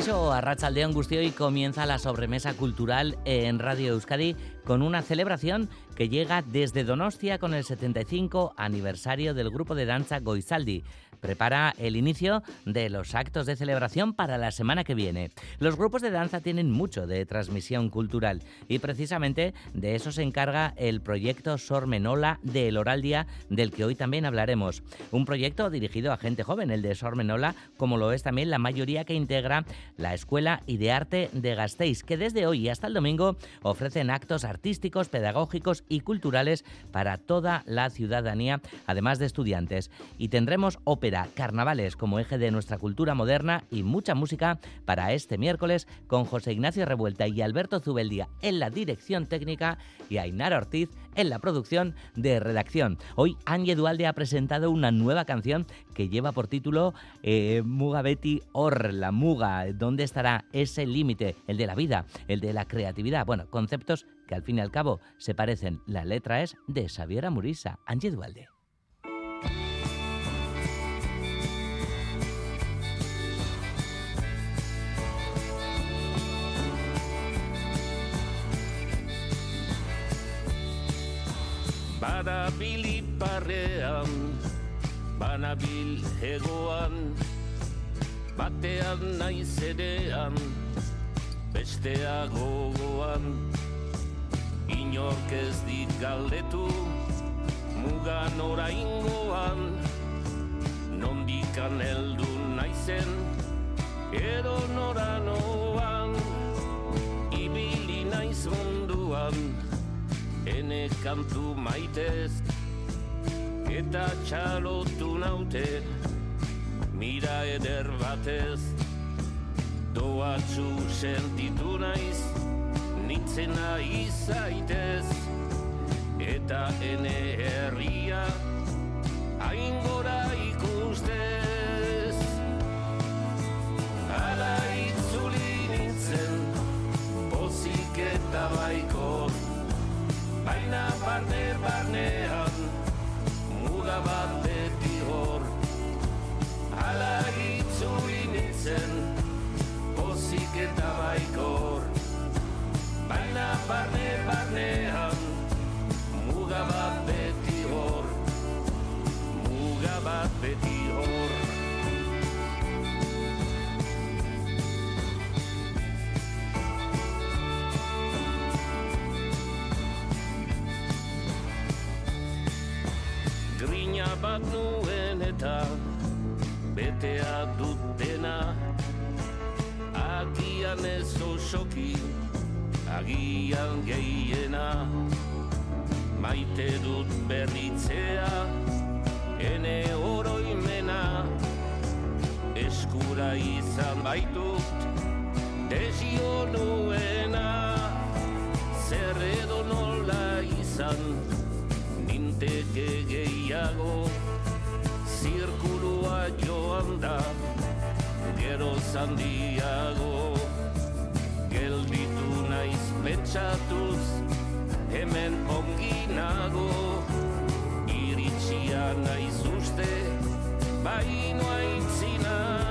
Aupacaixo, Arrachaldeón Gustio comienza la sobremesa cultural en Radio Euskadi con una celebración que llega desde Donostia con el 75 aniversario del grupo de danza Goizaldi prepara el inicio de los actos de celebración para la semana que viene. Los grupos de danza tienen mucho de transmisión cultural y precisamente de eso se encarga el proyecto Sormenola de El Oraldia, del que hoy también hablaremos. Un proyecto dirigido a gente joven, el de Sormenola, como lo es también la mayoría que integra la Escuela y de Arte de Gasteiz, que desde hoy hasta el domingo ofrecen actos artísticos, pedagógicos y culturales para toda la ciudadanía, además de estudiantes. Y tendremos ópera carnavales como eje de nuestra cultura moderna y mucha música para este miércoles con José Ignacio Revuelta y Alberto Zubeldía en la dirección técnica y Ainara Ortiz en la producción de redacción. Hoy Angie Dualde ha presentado una nueva canción que lleva por título eh, Muga Betty Or, la muga. ¿Dónde estará ese límite? El de la vida, el de la creatividad. Bueno, conceptos que al fin y al cabo se parecen. La letra es de Xavier Murisa. Angie Dualde. Banabil iparrean, banabil hegoan, batean naiz edean, bestea gogoan. Inork ez dit galdetu, mugan oraingoan, nondikan heldu naizen, edo noranoan, ibili naiz munduan, ene kantu maitez eta txalotu naute mira eder batez doatzu sentitu naiz nintzena izaitez eta ene herria hain gora ikustez. Ala itzuli nintzen pozik eta baiko baina barne barnean muga bat beti hor. Ala itzuli nintzen pozik eta baikor baina barne barnean muga bat beti hor muga bat beti hor. Bat nuen eta betea dutena agian ez osoki agian gehiena. Maite dut berritzea ene oroimena. Eskura izan baitut desio nuena. Zer edo nola izan ninteke gehiago. Zirkulua joan da gero zandiago gelditu pentsatuz hemen onginago iritsia naiz uste baino aintzinago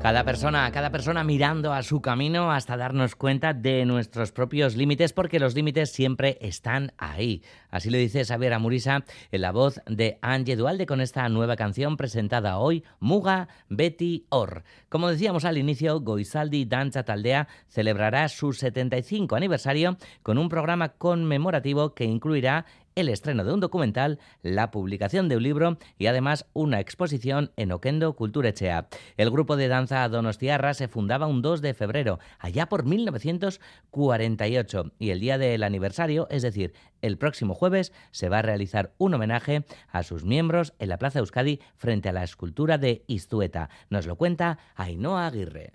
Cada persona, cada persona mirando a su camino hasta darnos cuenta de nuestros propios límites, porque los límites siempre están ahí. Así lo dice Xavier Amurisa en la voz de Angie Dualde con esta nueva canción presentada hoy, Muga Betty Or. Como decíamos al inicio, Goizaldi Danza Taldea celebrará su 75 aniversario con un programa conmemorativo que incluirá el estreno de un documental, la publicación de un libro y además una exposición en Oquendo Culturechea. El grupo de danza Donostiarra se fundaba un 2 de febrero, allá por 1948, y el día del aniversario, es decir, el próximo jueves, se va a realizar un homenaje a sus miembros en la Plaza Euskadi frente a la escultura de Istueta. Nos lo cuenta Ainhoa Aguirre.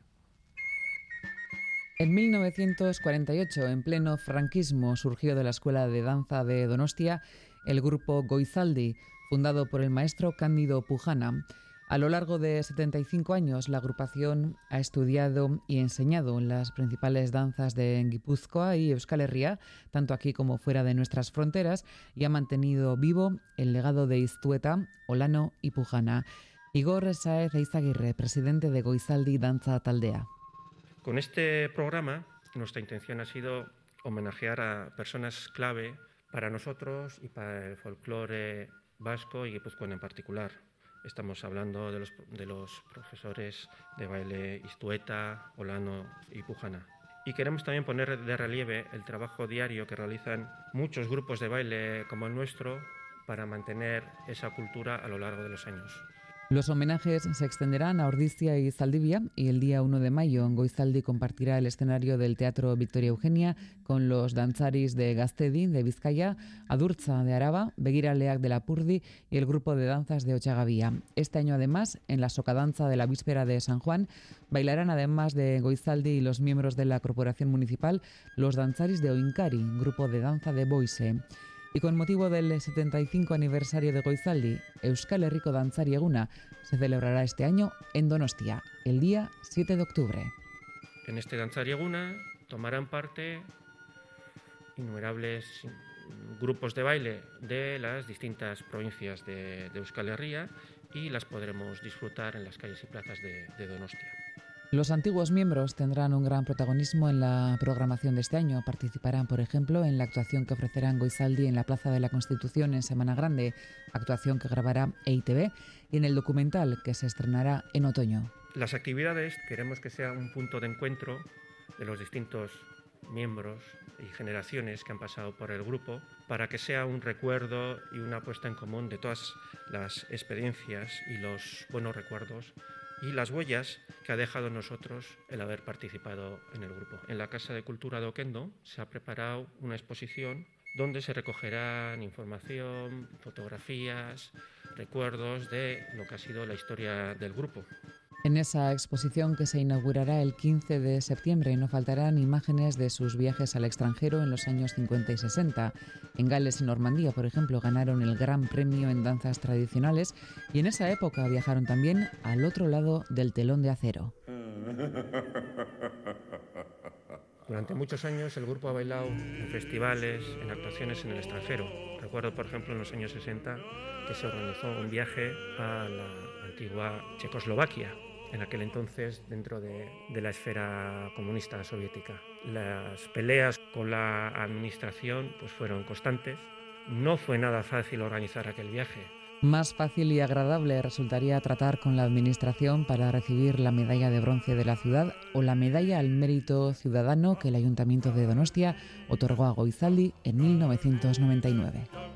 En 1948, en pleno franquismo, surgió de la Escuela de Danza de Donostia el grupo Goizaldi, fundado por el maestro Cándido Pujana. A lo largo de 75 años, la agrupación ha estudiado y enseñado en las principales danzas de Guipúzcoa y Euskal Herria, tanto aquí como fuera de nuestras fronteras, y ha mantenido vivo el legado de Istueta, Olano y Pujana. Igor Saez Eizaguirre, presidente de Goizaldi Danza Taldea. Con este programa, nuestra intención ha sido homenajear a personas clave para nosotros y para el folclore vasco y guipuzcoano en particular. Estamos hablando de los, de los profesores de baile Istueta, Olano y Pujana. Y queremos también poner de relieve el trabajo diario que realizan muchos grupos de baile como el nuestro para mantener esa cultura a lo largo de los años. Los homenajes se extenderán a Ordizia y Zaldivia y el día 1 de mayo Goizaldi compartirá el escenario del Teatro Victoria Eugenia con los danzaris de Gastedi de Vizcaya, Adurza de Araba, Begiraleak de Lapurdi y el grupo de danzas de Ochagavía. Este año además, en la socadanza de la víspera de San Juan, bailarán además de Goizaldi y los miembros de la Corporación Municipal los danzaris de Oincari, grupo de danza de Boise. Y con motivo del 75 aniversario de Goizaldi, Euskal Herriko Dantzari se celebrará este año en Donostia, el día 7 de octubre. En este Dantzari Eguna tomarán parte innumerables grupos de baile de las distintas provincias de, Euskal Herria y las podremos disfrutar en las calles y plazas de Donostia. Los antiguos miembros tendrán un gran protagonismo en la programación de este año. Participarán, por ejemplo, en la actuación que ofrecerán Goizaldi en la Plaza de la Constitución en Semana Grande, actuación que grabará EITV, y en el documental que se estrenará en otoño. Las actividades queremos que sea un punto de encuentro de los distintos miembros y generaciones que han pasado por el grupo para que sea un recuerdo y una puesta en común de todas las experiencias y los buenos recuerdos y las huellas que ha dejado nosotros el haber participado en el grupo. En la Casa de Cultura de Oquendo se ha preparado una exposición donde se recogerán información, fotografías, recuerdos de lo que ha sido la historia del grupo. En esa exposición que se inaugurará el 15 de septiembre no faltarán imágenes de sus viajes al extranjero en los años 50 y 60. En Gales y Normandía, por ejemplo, ganaron el Gran Premio en danzas tradicionales y en esa época viajaron también al otro lado del telón de acero. Durante muchos años el grupo ha bailado en festivales, en actuaciones en el extranjero. Recuerdo, por ejemplo, en los años 60 que se organizó un viaje a la antigua Checoslovaquia, en aquel entonces dentro de, la esfera comunista soviética. Las peleas con la administración pues, fueron constantes. No fue nada fácil organizar aquel viaje. Más fácil y agradable resultaría tratar con la administración para recibir la medalla de bronce de la ciudad o la medalla al mérito ciudadano que el Ayuntamiento de Donostia otorgó a Goizaldi en 1999.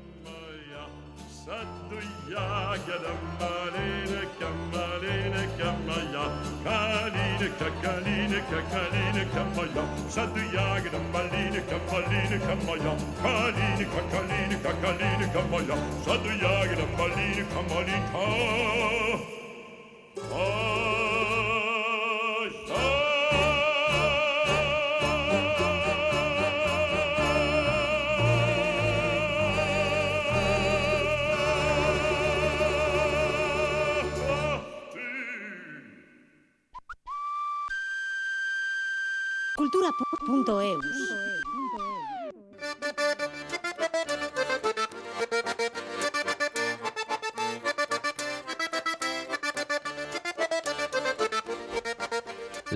Kalineka, Kalineka, Maya, Saduyagada, Malineka, Malineka, Maya, Kalineka, Kalineka, Kalineka, Maya, Saduyagada, Malineka, Malineka. Ah. Então é www.eus.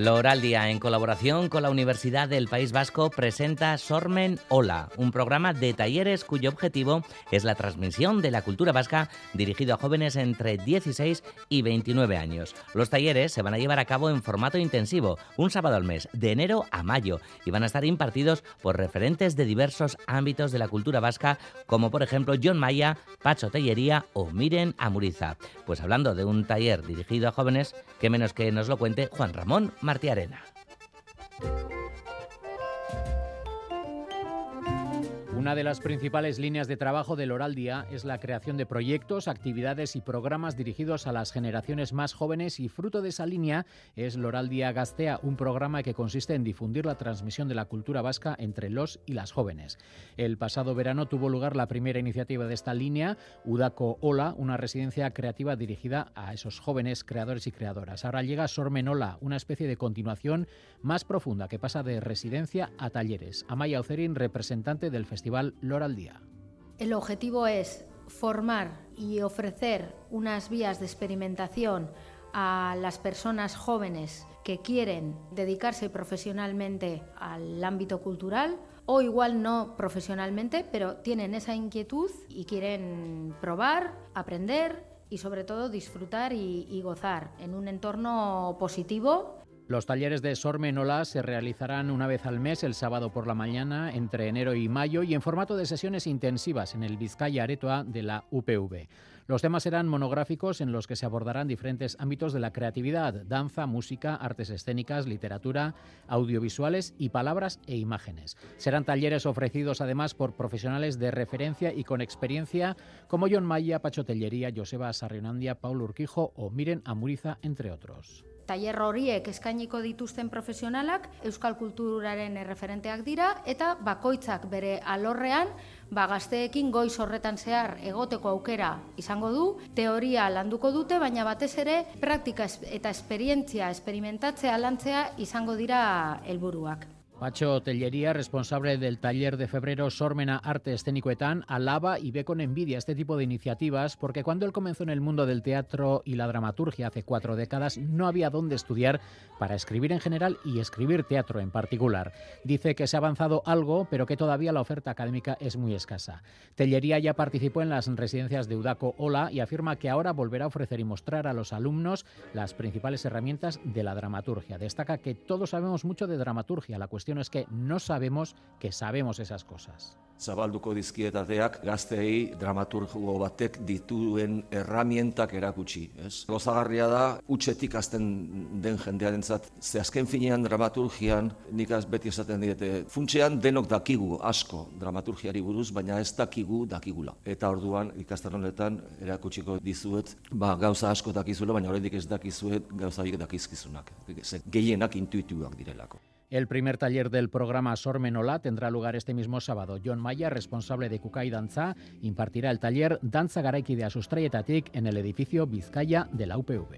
Loraldia, en colaboración con la Universidad del País Vasco, presenta Sormen Hola, un programa de talleres cuyo objetivo es la transmisión de la cultura vasca dirigido a jóvenes entre 16 y 29 años. Los talleres se van a llevar a cabo en formato intensivo, un sábado al mes, de enero a mayo, y van a estar impartidos por referentes de diversos ámbitos de la cultura vasca, como por ejemplo John Maya, Pacho Tellería o Miren Amuriza. Pues hablando de un taller dirigido a jóvenes, que menos que nos lo cuente Juan Ramón Martí Arena. Una de las principales líneas de trabajo del Oral Día es la creación de proyectos, actividades y programas dirigidos a las generaciones más jóvenes y fruto de esa línea es Loral Día Gastea, un programa que consiste en difundir la transmisión de la cultura vasca entre los y las jóvenes. El pasado verano tuvo lugar la primera iniciativa de esta línea, Udaco Ola, una residencia creativa dirigida a esos jóvenes creadores y creadoras. Ahora llega Sormenola, una especie de continuación más profunda que pasa de residencia a talleres. Amaya Ocerin, representante del Festival El objetivo es formar y ofrecer unas vías de experimentación a las personas jóvenes que quieren dedicarse profesionalmente al ámbito cultural o igual no profesionalmente, pero tienen esa inquietud y quieren probar, aprender y sobre todo disfrutar y gozar en un entorno positivo los talleres de Sormenola se realizarán una vez al mes, el sábado por la mañana, entre enero y mayo, y en formato de sesiones intensivas en el Vizcaya Aretoa de la UPV. Los temas serán monográficos en los que se abordarán diferentes ámbitos de la creatividad, danza, música, artes escénicas, literatura, audiovisuales y palabras e imágenes. Serán talleres ofrecidos además por profesionales de referencia y con experiencia como John Maya, Pacho Tellería, Joseba Sarrionandia, Paul Urquijo o Miren Amuriza, entre otros. Tailer horiek eskainiko dituzten profesionalak euskal kulturaren erreferenteak dira eta bakoitzak bere alorrean ba gazteekin goiz horretan zehar egoteko aukera izango du, teoria landuko dute, baina batez ere praktika eta esperientzia, esperimentatzea lantzea izango dira helburuak. Pacho Tellería, responsable del taller de febrero Sormena Arte Escénico-Etán, alaba y ve con envidia este tipo de iniciativas porque cuando él comenzó en el mundo del teatro y la dramaturgia hace cuatro décadas no había dónde estudiar para escribir en general y escribir teatro en particular. Dice que se ha avanzado algo, pero que todavía la oferta académica es muy escasa. Tellería ya participó en las residencias de Udaco Ola y afirma que ahora volverá a ofrecer y mostrar a los alumnos las principales herramientas de la dramaturgia. Destaca que todos sabemos mucho de dramaturgia, la cuestión es que no sabemos que sabemos esas cosas. Zabalduko dizkietateak gazteei dramaturgo batek dituen erramientak erakutsi. Ez? Gozagarria da, utxetik azten den jendearentzat, ze azken finean dramaturgian, nik az beti esaten diete, funtsean denok dakigu asko dramaturgiari buruz, baina ez dakigu dakigula. Eta orduan ikastar honetan erakutsiko dizuet, ba, gauza asko dakizula, baina horredik ez dakizuet gauza dakizkizunak. Gehienak intuituak direlako. El primer taller del programa Sormenola tendrá lugar este mismo sábado. John Maya, responsable de Kukai Danza, impartirá el taller Danza Garaikidea Sustraietatik en el edificio Vizcaya de la UPV.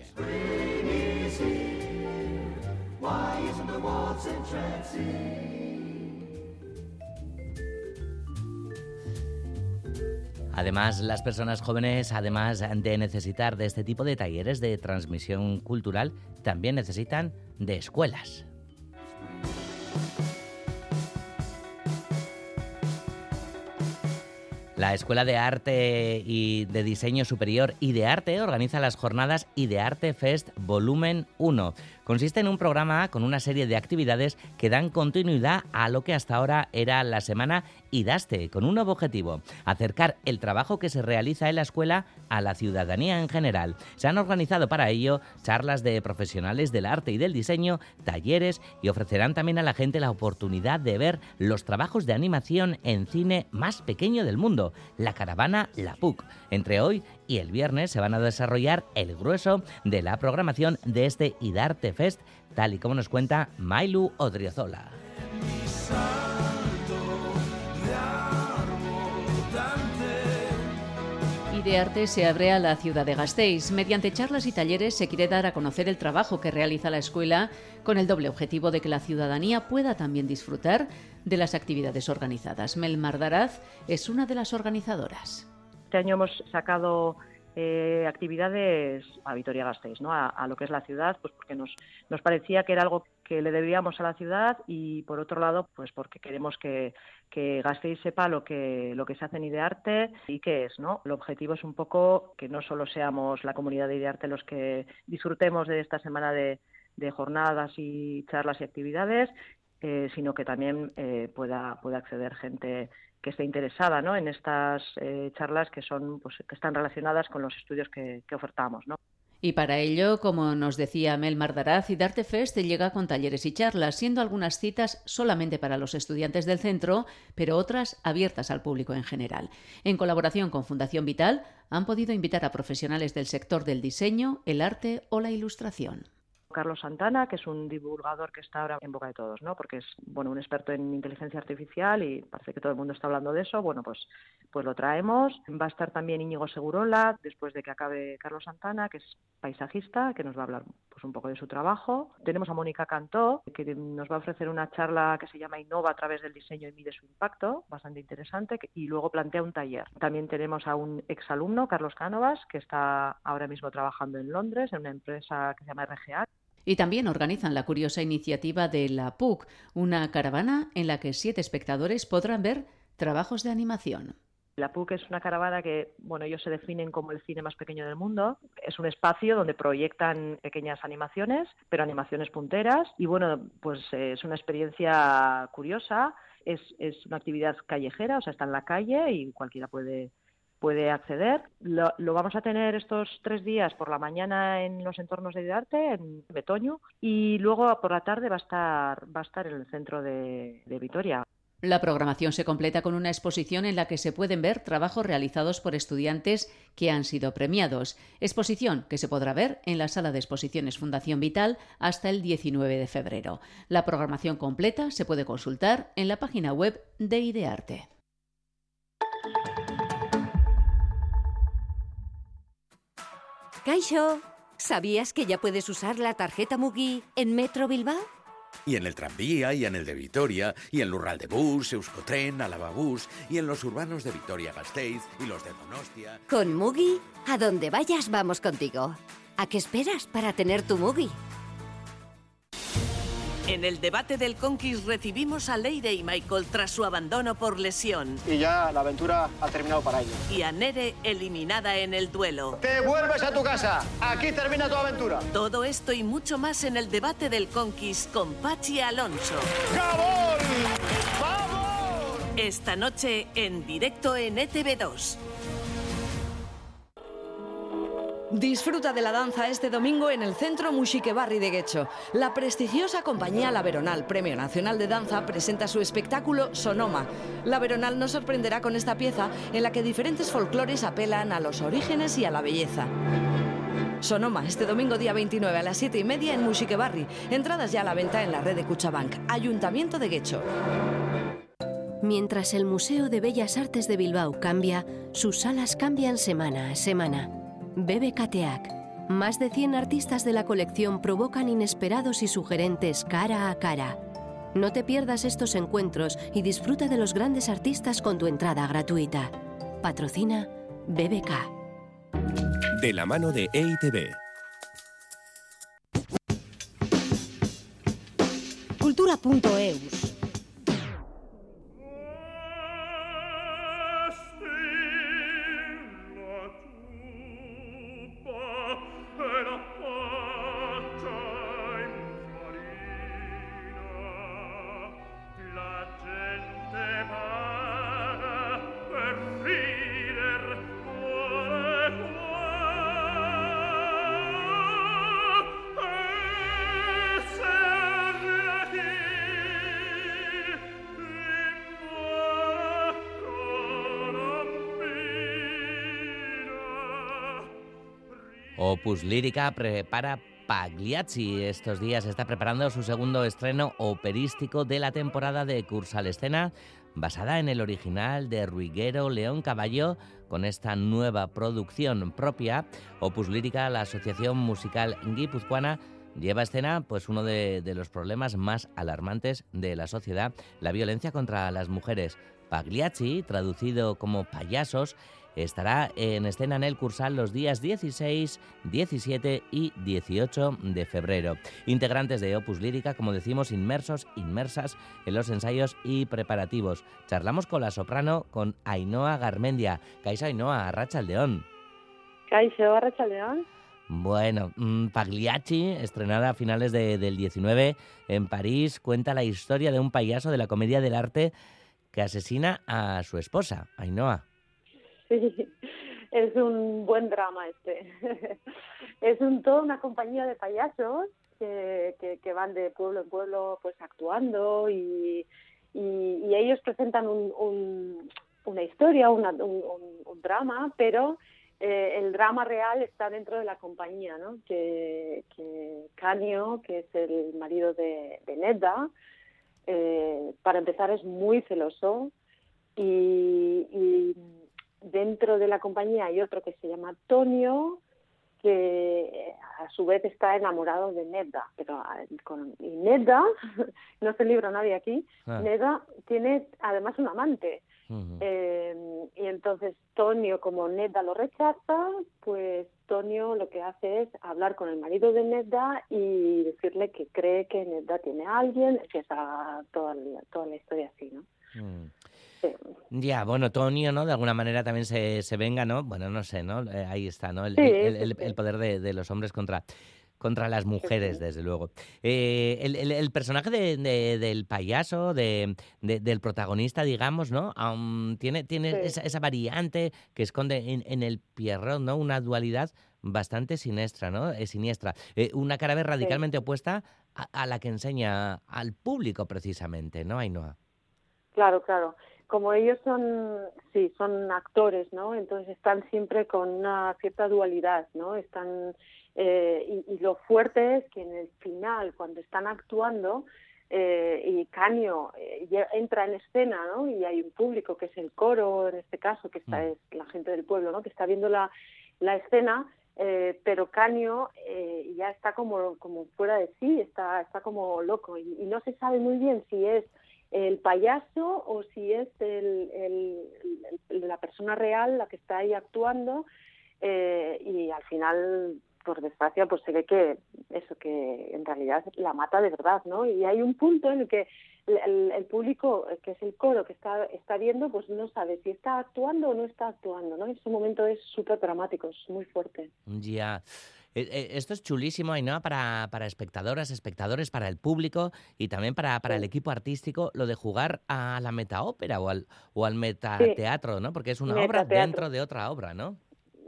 Además, las personas jóvenes, además de necesitar de este tipo de talleres de transmisión cultural, también necesitan de escuelas. La Escuela de Arte y de Diseño Superior y de Arte organiza las jornadas Idearte Fest Volumen 1. Consiste en un programa con una serie de actividades que dan continuidad a lo que hasta ahora era la semana IDASTE, con un nuevo objetivo, acercar el trabajo que se realiza en la escuela a la ciudadanía en general. Se han organizado para ello charlas de profesionales del arte y del diseño, talleres y ofrecerán también a la gente la oportunidad de ver los trabajos de animación en cine más pequeño del mundo, la caravana La PUC. Entre hoy y el viernes se van a desarrollar el grueso de la programación de este IDARTE Fest, tal y como nos cuenta Mailu Odriozola. Arte se abre a la ciudad de Gasteiz. Mediante charlas y talleres se quiere dar a conocer el trabajo que realiza la escuela con el doble objetivo de que la ciudadanía pueda también disfrutar de las actividades organizadas. Mel Mardaraz es una de las organizadoras. Este año hemos sacado eh, actividades a Vitoria-Gasteiz, ¿no? A, lo que es la ciudad, pues porque nos, nos parecía que era algo que le debíamos a la ciudad y por otro lado, pues porque queremos que, que Gasteiz sepa lo que, lo que se hace en Idearte y qué es, ¿no? El objetivo es un poco que no solo seamos la comunidad de Idearte los que disfrutemos de esta semana de, de jornadas y charlas y actividades, eh, sino que también eh, pueda, pueda acceder gente que esté interesada ¿no? en estas eh, charlas que son pues, que están relacionadas con los estudios que, que ofertamos. ¿no? Y para ello, como nos decía Mel Mardaraz, Idarte Fest llega con talleres y charlas, siendo algunas citas solamente para los estudiantes del centro, pero otras abiertas al público en general. En colaboración con Fundación Vital, han podido invitar a profesionales del sector del diseño, el arte o la ilustración. Carlos Santana, que es un divulgador que está ahora en boca de todos, ¿no? Porque es bueno un experto en inteligencia artificial y parece que todo el mundo está hablando de eso. Bueno, pues pues lo traemos. Va a estar también Íñigo Segurola después de que acabe Carlos Santana, que es paisajista, que nos va a hablar pues un poco de su trabajo. Tenemos a Mónica Cantó, que nos va a ofrecer una charla que se llama Innova a través del diseño y mide su impacto, bastante interesante, y luego plantea un taller. También tenemos a un exalumno, Carlos Cánovas, que está ahora mismo trabajando en Londres en una empresa que se llama RGA. Y también organizan la curiosa iniciativa de la PUC, una caravana en la que siete espectadores podrán ver trabajos de animación. La PUC es una caravana que, bueno, ellos se definen como el cine más pequeño del mundo. Es un espacio donde proyectan pequeñas animaciones, pero animaciones punteras. Y bueno, pues eh, es una experiencia curiosa. Es, es una actividad callejera, o sea, está en la calle y cualquiera puede puede acceder. Lo, vamos a tener estos tres días por la mañana en los entornos de arte, en Betoño, y luego por la tarde va a estar, va a estar en el centro de Vitoria. La programación se completa con una exposición en la que se pueden ver trabajos realizados por estudiantes que han sido premiados. Exposición que se podrá ver en la sala de exposiciones Fundación Vital hasta el 19 de febrero. La programación completa se puede consultar en la página web de Idearte. Kaixo, ¿sabías que ya puedes usar la tarjeta Mugi en Metro Bilbao? Y en el tranvía, y en el de Vitoria, y en Lural de Bus, Euskotren, Alababús, y en los urbanos de Vitoria-Gasteiz y los de Donostia. Con Mugi, a donde vayas vamos contigo. ¿A qué esperas para tener tu Mugi? En el debate del Conquist recibimos a Leire y Michael tras su abandono por lesión. Y ya la aventura ha terminado para ellos. Y a Nere eliminada en el duelo. ¡Te vuelves a tu casa! Aquí termina tu aventura. Todo esto y mucho más en el debate del Conquist con Pachi Alonso. ¡Gabón! ¡Vamos! Esta noche en directo en E ETV2. Disfruta de la danza este domingo en el Centro Musique Barri de Guecho. La prestigiosa compañía La Veronal, Premio Nacional de Danza, presenta su espectáculo Sonoma. La Veronal nos sorprenderá con esta pieza en la que diferentes folclores apelan a los orígenes y a la belleza. Sonoma, este domingo día 29 a las 7 y media en Musique Barri. Entradas ya a la venta en la red de Cuchabank. Ayuntamiento de Guecho. Mientras el Museo de Bellas Artes de Bilbao cambia, sus salas cambian semana a semana. BBKTEAC. Más de 100 artistas de la colección provocan inesperados y sugerentes cara a cara. No te pierdas estos encuentros y disfruta de los grandes artistas con tu entrada gratuita. Patrocina BBK. De la mano de EITB. Cultura.eus Opus Lírica prepara Pagliacci. Estos días está preparando su segundo estreno operístico de la temporada de Cursal Escena, basada en el original de Ruiguero León Caballo, con esta nueva producción propia. Opus Lírica, la asociación musical guipuzcoana, lleva escena pues uno de los problemas más alarmantes de la sociedad, la violencia contra las mujeres. Pagliacci, traducido como payasos, estará en escena en el Cursal los días 16, 17 y 18 de febrero. Integrantes de Opus Lírica, como decimos, inmersos, inmersas en los ensayos y preparativos. Charlamos con la soprano, con Ainhoa Garmendia. Caixa Ainhoa, Arrachaldeón. Caixo, Arrachaldeón. Bueno, mm, Pagliacci, estrenada a finales de- del 19 en París, cuenta la historia de un payaso de la comedia del arte que asesina a su esposa, Ainhoa. Es un buen drama este. es un, toda una compañía de payasos que, que, van de pueblo en pueblo pues actuando y, y, ellos presentan un, un- una historia, una- un, drama, pero eh, el drama real está dentro de la compañía, ¿no? Que, Canio, que es el marido de, de Nedda, eh, para empezar es muy celoso y dentro de la compañía hay otro que se llama Tonio que eh, a su vez está enamorado de Nedda pero ah, con, y Nedda no se libra nadie aquí Ah. Nedda tiene además un amante eh, y entonces Tonio, como Nedda lo rechaza, pues Tonio lo que hace es hablar con el marido de Nedda y decirle que cree que Nedda tiene a alguien, empieza toda, la- toda la historia así, ¿no? Mm. Ya, bueno, Tonio, ¿no? De alguna manera también se, se venga, ¿no? Bueno, no sé, ¿no? Eh, ahí está, ¿no? El, Sí, el- sí, el- sí. el poder de, de los hombres contra, contra las mujeres, desde luego. Eh, el, el- el personaje de- de- del payaso, de, de- del protagonista, digamos, ¿no? Aún tiene tiene Sí. esa, esa variante que esconde en, en el Pierrot, ¿no? Una dualidad bastante siniestra, ¿no? Eh, siniestra. Eh, una cara B radicalmente opuesta a, a la que enseña al público, precisamente, ¿no, Ainhoa? Claro, claro. Como ellos son, sí, son actores, ¿no? Entonces están siempre con una cierta dualidad, ¿no? Están eh, y, y lo fuerte es que en el final, cuando están actuando eh, y Canio eh, entra en escena, ¿no? Y hay un público que es el coro, en este caso, que está es la gente del pueblo, ¿no? Que está viendo la, la escena, eh, pero Canio eh, ya está como, como fuera de sí, está, está como loco y, y no se sabe muy bien si es el payaso o si es el, el- la persona real la que está ahí actuando eh, y al final por desgracia pues se ve que eso que en realidad la mata de verdad no y hay un punto en el que el, público eh, que es el coro que está está viendo pues no sabe si está actuando o no está actuando no ese momento es súper dramático es muy fuerte. Ya. Eh, Esto es chulísimo, Ainhoa, para, para espectadoras, espectadores, para el público y también para, para el equipo artístico, lo de jugar a la metaópera o al, o al metateatro, ¿no? Porque es una obra dentro de otra obra, ¿no?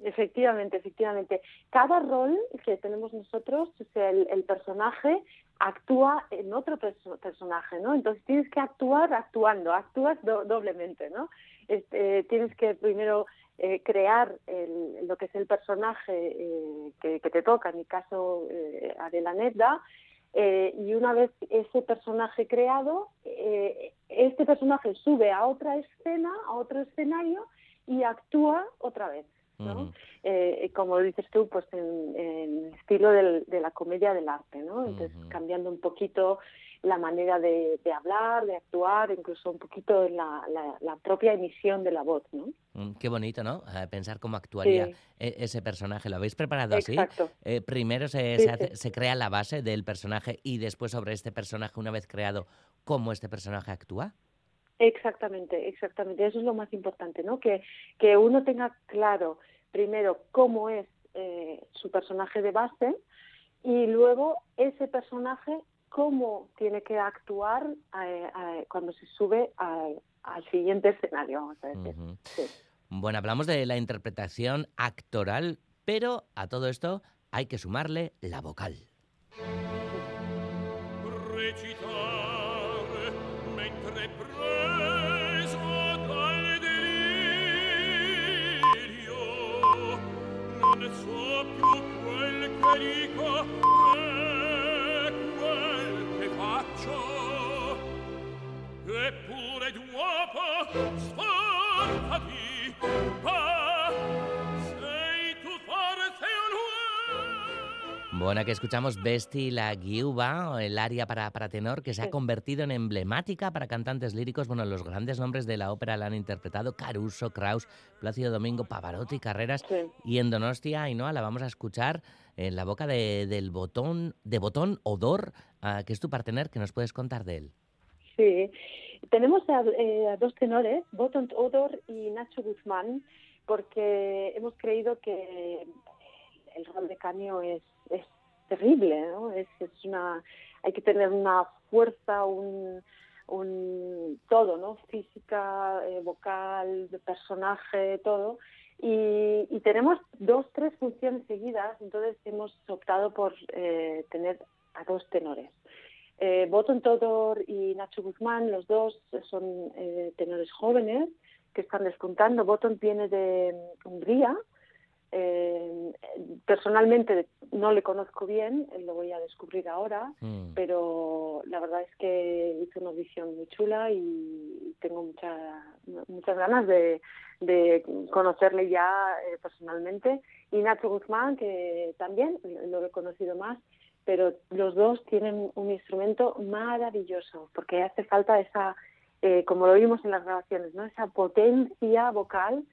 Efectivamente, efectivamente. Cada rol que tenemos nosotros, o sea, el, el personaje actúa en otro perso- personaje, ¿no? Entonces tienes que actuar actuando, actúas do- doblemente, ¿no? Este, tienes que primero eh, crear el- lo que es el personaje eh, que, que te toca, en mi caso eh, Adela Nedda, eh, y una vez ese personaje creado, eh, este personaje sube a otra escena, a otro escenario y actúa otra vez. ¿no? Eh, como dices tú, pues en, el estilo del- de la comedia del arte, ¿no? Entonces cambiando un poquito la manera de, de hablar, de actuar, incluso un poquito la, la, la propia emisión de la voz, ¿no? Mm, Qué bonito, ¿no? Eh, pensar cómo actuaría Sí. e- ese personaje. ¿Lo habéis preparado así? Exacto. Eh, primero se, Sí, se, hace- sí. se crea la base del personaje y después sobre este personaje, una vez creado, cómo este personaje actúa. Exactamente, exactamente. Eso es lo más importante, ¿no? Que, que uno tenga claro primero cómo es eh, su personaje de base y luego ese personaje cómo tiene que actuar eh, eh, cuando se sube al, al siguiente escenario, vamos a decir. Ujú. Sí. Bueno, hablamos de la interpretación actoral, pero a todo esto hay que sumarle la vocal. mentre eppure dopo sforzati va sei tu forse un Bueno, aquí escuchamos Besti la Guiuba, el aria para, para tenor, que se ha convertido en emblemática para cantantes líricos. Bueno, los grandes nombres de la ópera la han interpretado Caruso, Kraus, Plácido Domingo, Pavarotti, Carreras. Y en Donostia, Ainhoa, la vamos a escuchar en la boca de, del botón, de Botón Odor, ah, que es tu partener, que nos puedes contar de él. Sí, tenemos a, eh, dos tenores, Botón Odor y Nacho Guzmán, porque hemos creído que el rol de Canio es, es terrible, ¿no? Es, es una, hay que tener una fuerza, un, un todo, ¿no? Física, eh, vocal, personaje, todo. Y, y tenemos dos, tres funciones seguidas, entonces hemos optado por eh, tener a dos tenores. Eh, Boton Todor y Nacho Guzmán, los dos son eh, tenores jóvenes que están despuntando. Boton viene de mm, Hungría. Eh, personalmente no le conozco bien, eh, lo voy a descubrir ahora, pero la verdad es que hizo una audición muy chula y tengo mucha, muchas ganas de, de conocerle ya eh, personalmente. Y Nacho Guzmán, que también lo he conocido más, pero los dos tienen un instrumento maravilloso, porque hace falta esa, eh, como lo vimos en las grabaciones, ¿no? esa potencia vocal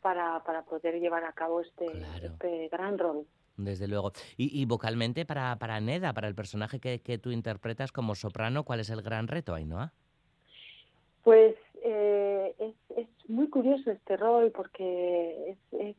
para, para poder llevar a cabo este, este gran rol. Desde luego. Y, y vocalmente, para, para Neda, para el personaje que, que tú interpretas como soprano, ¿cuál es el gran reto, Ainhoa? Pues eh, es, es muy curioso este rol porque es, es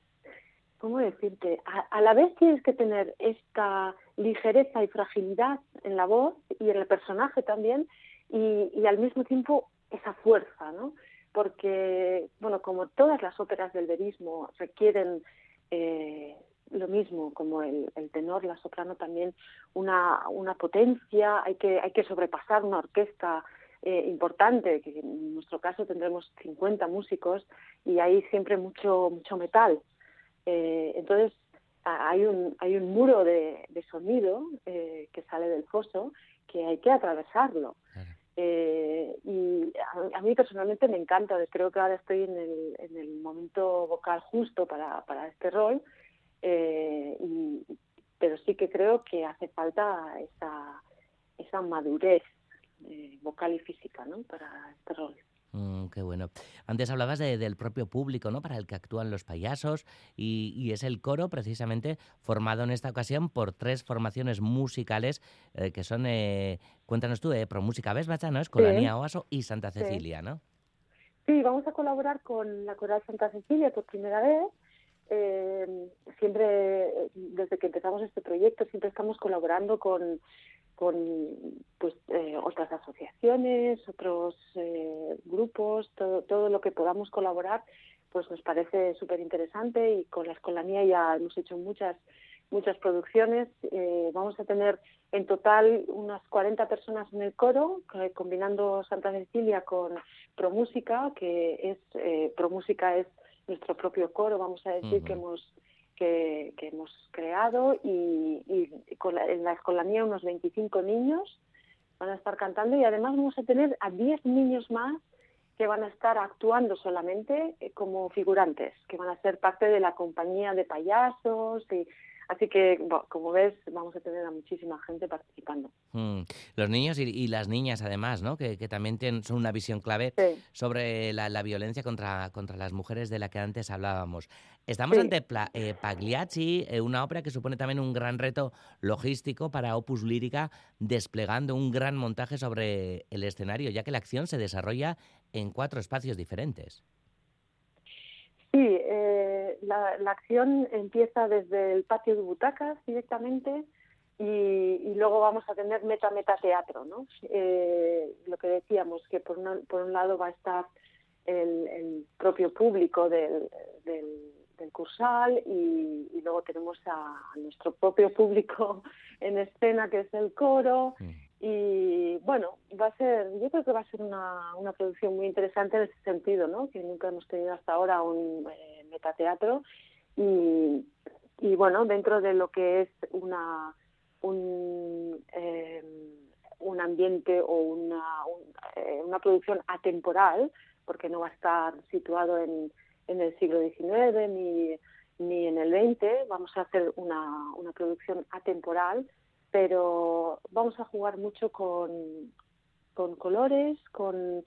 ¿cómo decirte? A, a, la vez tienes que tener esta ligereza y fragilidad en la voz y en el personaje también y, al mismo tiempo esa fuerza, ¿no? Porque, bueno, como todas las óperas del verismo requieren eh, lo mismo, como el, el, tenor, la soprano también, una, una potencia, hay que, hay que sobrepasar una orquesta eh, importante, que en nuestro caso tendremos 50 músicos y hay siempre mucho, mucho metal. Eh, entonces, hay un, hay un muro de, de sonido eh, que sale del foso que hay que atravesarlo. Eh, y a, a, mí personalmente me encanta, creo que ahora estoy en el, en el momento vocal justo para, para este rol, eh, y, pero sí que creo que hace falta esa, esa madurez eh, vocal y física ¿no? para este rol. Mm, qué bueno. Antes hablabas de, del propio público, ¿no? Para el que actúan los payasos y, y, es el coro precisamente formado en esta ocasión por tres formaciones musicales eh, que son, eh, cuéntanos tú, eh, Pro Música Vesbacha, ¿no? Escolanía sí. Oaso y Santa Cecilia, sí. ¿no? Sí, vamos a colaborar con la Coral Santa Cecilia por primera vez. Eh, siempre, desde que empezamos este proyecto, siempre estamos colaborando con con pues eh, otras asociaciones, otros eh, grupos, todo, todo lo que podamos colaborar, pues nos parece súper interesante y con la escolanía ya hemos hecho muchas muchas producciones. Eh, vamos a tener en total unas 40 personas en el coro, combinando Santa Cecilia con Promúsica, que es eh, Promúsica es nuestro propio coro, vamos a decir uh -huh. que hemos que, que hemos creado y, y con la, en la escolanía unos 25 niños van a estar cantando y además vamos a tener a 10 niños más que van a estar actuando solamente eh, como figurantes, que van a ser parte de la compañía de payasos y Así que, bueno, como ves, vamos a tener a muchísima gente participando. Mm. Los niños y, y, las niñas, además, ¿no? Que, que también tienen, son una visión clave sí. sobre la, la, violencia contra, contra las mujeres de la que antes hablábamos. Estamos sí. ante Pla, eh, Pagliacci, eh, una ópera que supone también un gran reto logístico para Opus Lírica, desplegando un gran montaje sobre el escenario, ya que la acción se desarrolla en cuatro espacios diferentes. La, la, acción empieza desde el patio de butacas directamente y, y luego vamos a tener meta-meta teatro, ¿no? Eh, lo que decíamos, que por, una, por un lado va a estar el, el propio público del, del, del Cursal y, y, luego tenemos a, a, nuestro propio público en escena, que es el coro. Mm. Y bueno, va a ser, yo creo que va a ser una, una producción muy interesante en ese sentido, ¿no? Que nunca hemos tenido hasta ahora un eh, metateatro y, y bueno, dentro de lo que es una un, eh, un ambiente o una, un, eh, una producción atemporal, porque no va a estar situado en, en el siglo XIX ni ni en el 20. Vamos a hacer una, una producción atemporal, pero vamos a jugar mucho con, con colores, con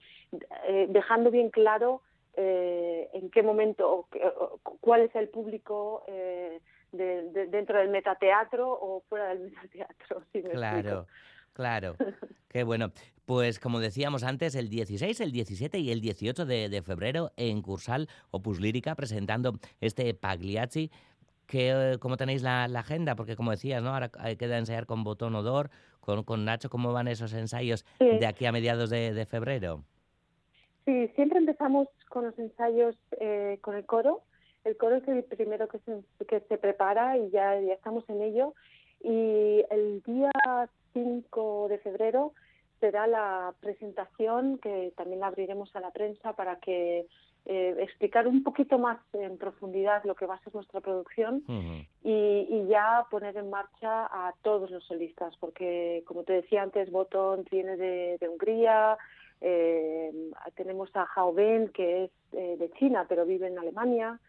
eh, dejando bien claro eh, en qué momento o, o cuál es el público eh, de, de, dentro del metateatro o fuera del metateatro. Si me Claro, explico. claro. Qué bueno. Pues como decíamos antes, el 16, el 17 y el 18 de, de febrero en Cursal Opus Lírica presentando este Pagliacci. Que, ¿Cómo tenéis la, la agenda? Porque como decías, ¿no? Ahora hay que ensayar con Botón Odor, con, con Nacho, ¿cómo van esos ensayos Sí. de aquí a mediados de, de febrero? Sí, siempre empezamos con los ensayos eh, con el coro. El coro es el primero que se, que se prepara y ya, ya estamos en ello. Y el día 5 de febrero será la presentación que también la abriremos a la prensa para que eh, explicar un poquito más en profundidad lo que va a ser nuestra producción y, y ya poner en marcha a todos los solistas, porque como te decía antes, Botón viene de, de Hungría, eh, tenemos a Hao Ben, que es eh, de China, pero vive en Alemania.